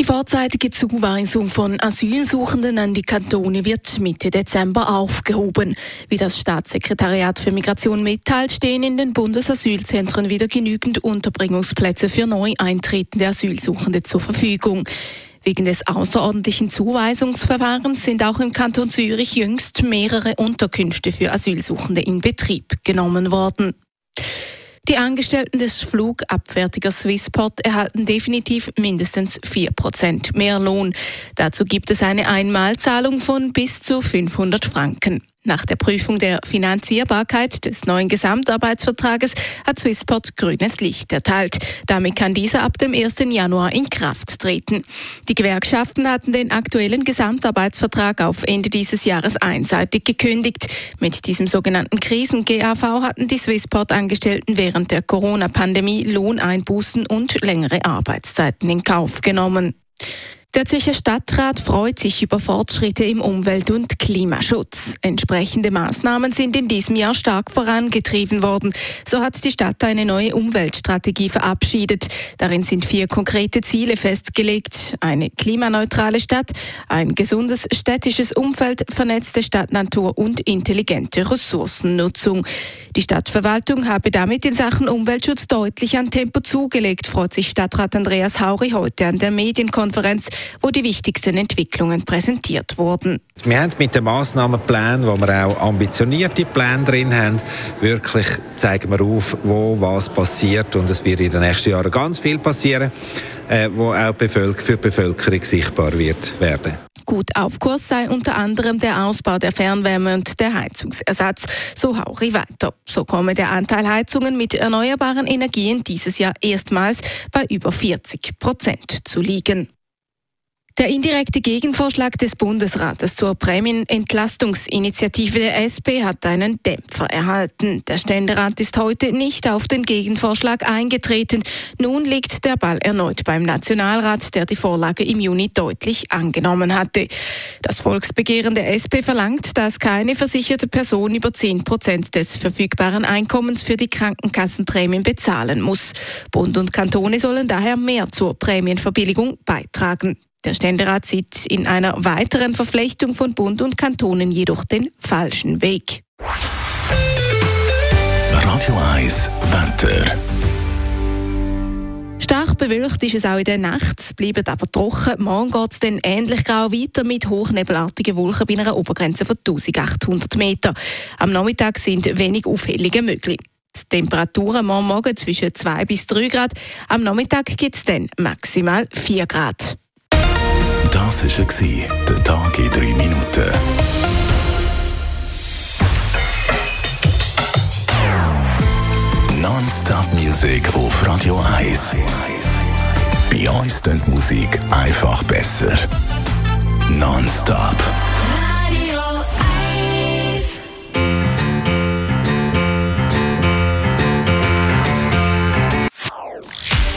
Die vorzeitige Zuweisung von Asylsuchenden an die Kantone wird Mitte Dezember aufgehoben. Wie das Staatssekretariat für Migration mitteilt, stehen in den Bundesasylzentren wieder genügend Unterbringungsplätze für neu eintretende Asylsuchende zur Verfügung. Wegen des außerordentlichen Zuweisungsverfahrens sind auch im Kanton Zürich jüngst mehrere Unterkünfte für Asylsuchende in Betrieb genommen worden. Die Angestellten des Flugabfertigers Swissport erhalten definitiv mindestens 4% mehr Lohn. Dazu gibt es eine Einmalzahlung von bis zu 500 Franken. Nach der Prüfung der Finanzierbarkeit des neuen Gesamtarbeitsvertrages hat Swissport grünes Licht erteilt. Damit kann dieser ab dem 1. Januar in Kraft treten. Die Gewerkschaften hatten den aktuellen Gesamtarbeitsvertrag auf Ende dieses Jahres einseitig gekündigt. Mit diesem sogenannten Krisen-GAV hatten die Swissport-Angestellten während der Corona-Pandemie Lohneinbußen und längere Arbeitszeiten in Kauf genommen. Der Zürcher Stadtrat freut sich über Fortschritte im Umwelt- und Klimaschutz. Entsprechende Maßnahmen sind in diesem Jahr stark vorangetrieben worden. So hat die Stadt eine neue Umweltstrategie verabschiedet. Darin sind vier konkrete Ziele festgelegt. Eine klimaneutrale Stadt, ein gesundes städtisches Umfeld, vernetzte Stadtnatur und intelligente Ressourcennutzung. Die Stadtverwaltung habe damit in Sachen Umweltschutz deutlich an Tempo zugelegt, freut sich Stadtrat Andreas Hauri heute an der Medienkonferenz wo die wichtigsten Entwicklungen präsentiert wurden. Wir haben mit den Massnahmenplänen, wo wir auch ambitionierte Pläne drin haben, wirklich zeigen wir auf, wo was passiert und es wird in den nächsten Jahren ganz viel passieren, äh, wo auch für die Bevölkerung sichtbar wird werden. Gut auf Kurs sei unter anderem der Ausbau der Fernwärme und der Heizungsersatz. So Hauri weiter. So komme der Anteil Heizungen mit erneuerbaren Energien dieses Jahr erstmals bei über 40 Prozent zu liegen. Der indirekte Gegenvorschlag des Bundesrates zur Prämienentlastungsinitiative der SP hat einen Dämpfer erhalten. Der Ständerat ist heute nicht auf den Gegenvorschlag eingetreten. Nun liegt der Ball erneut beim Nationalrat, der die Vorlage im Juni deutlich angenommen hatte. Das Volksbegehren der SP verlangt, dass keine versicherte Person über 10 Prozent des verfügbaren Einkommens für die Krankenkassenprämien bezahlen muss. Bund und Kantone sollen daher mehr zur Prämienverbilligung beitragen. Der Ständerat sieht in einer weiteren Verflechtung von Bund und Kantonen jedoch den falschen Weg. Radio 1 Wetter. Stark bewölkt ist es auch in der Nacht, bleibt aber trocken. Morgen geht es dann ähnlich grau weiter mit hochnebelartigen Wolken bei einer Obergrenze von 1800 Meter. Am Nachmittag sind wenig Aufhellungen möglich. Die Temperaturen morgen Morgen zwischen 2 bis 3 Grad. Am Nachmittag gibt es dann maximal 4 Grad. Das war der Tag in drei Minuten. Non-Stop Music auf Radio 1. Bei uns klingt Musik einfach besser. Non-Stop.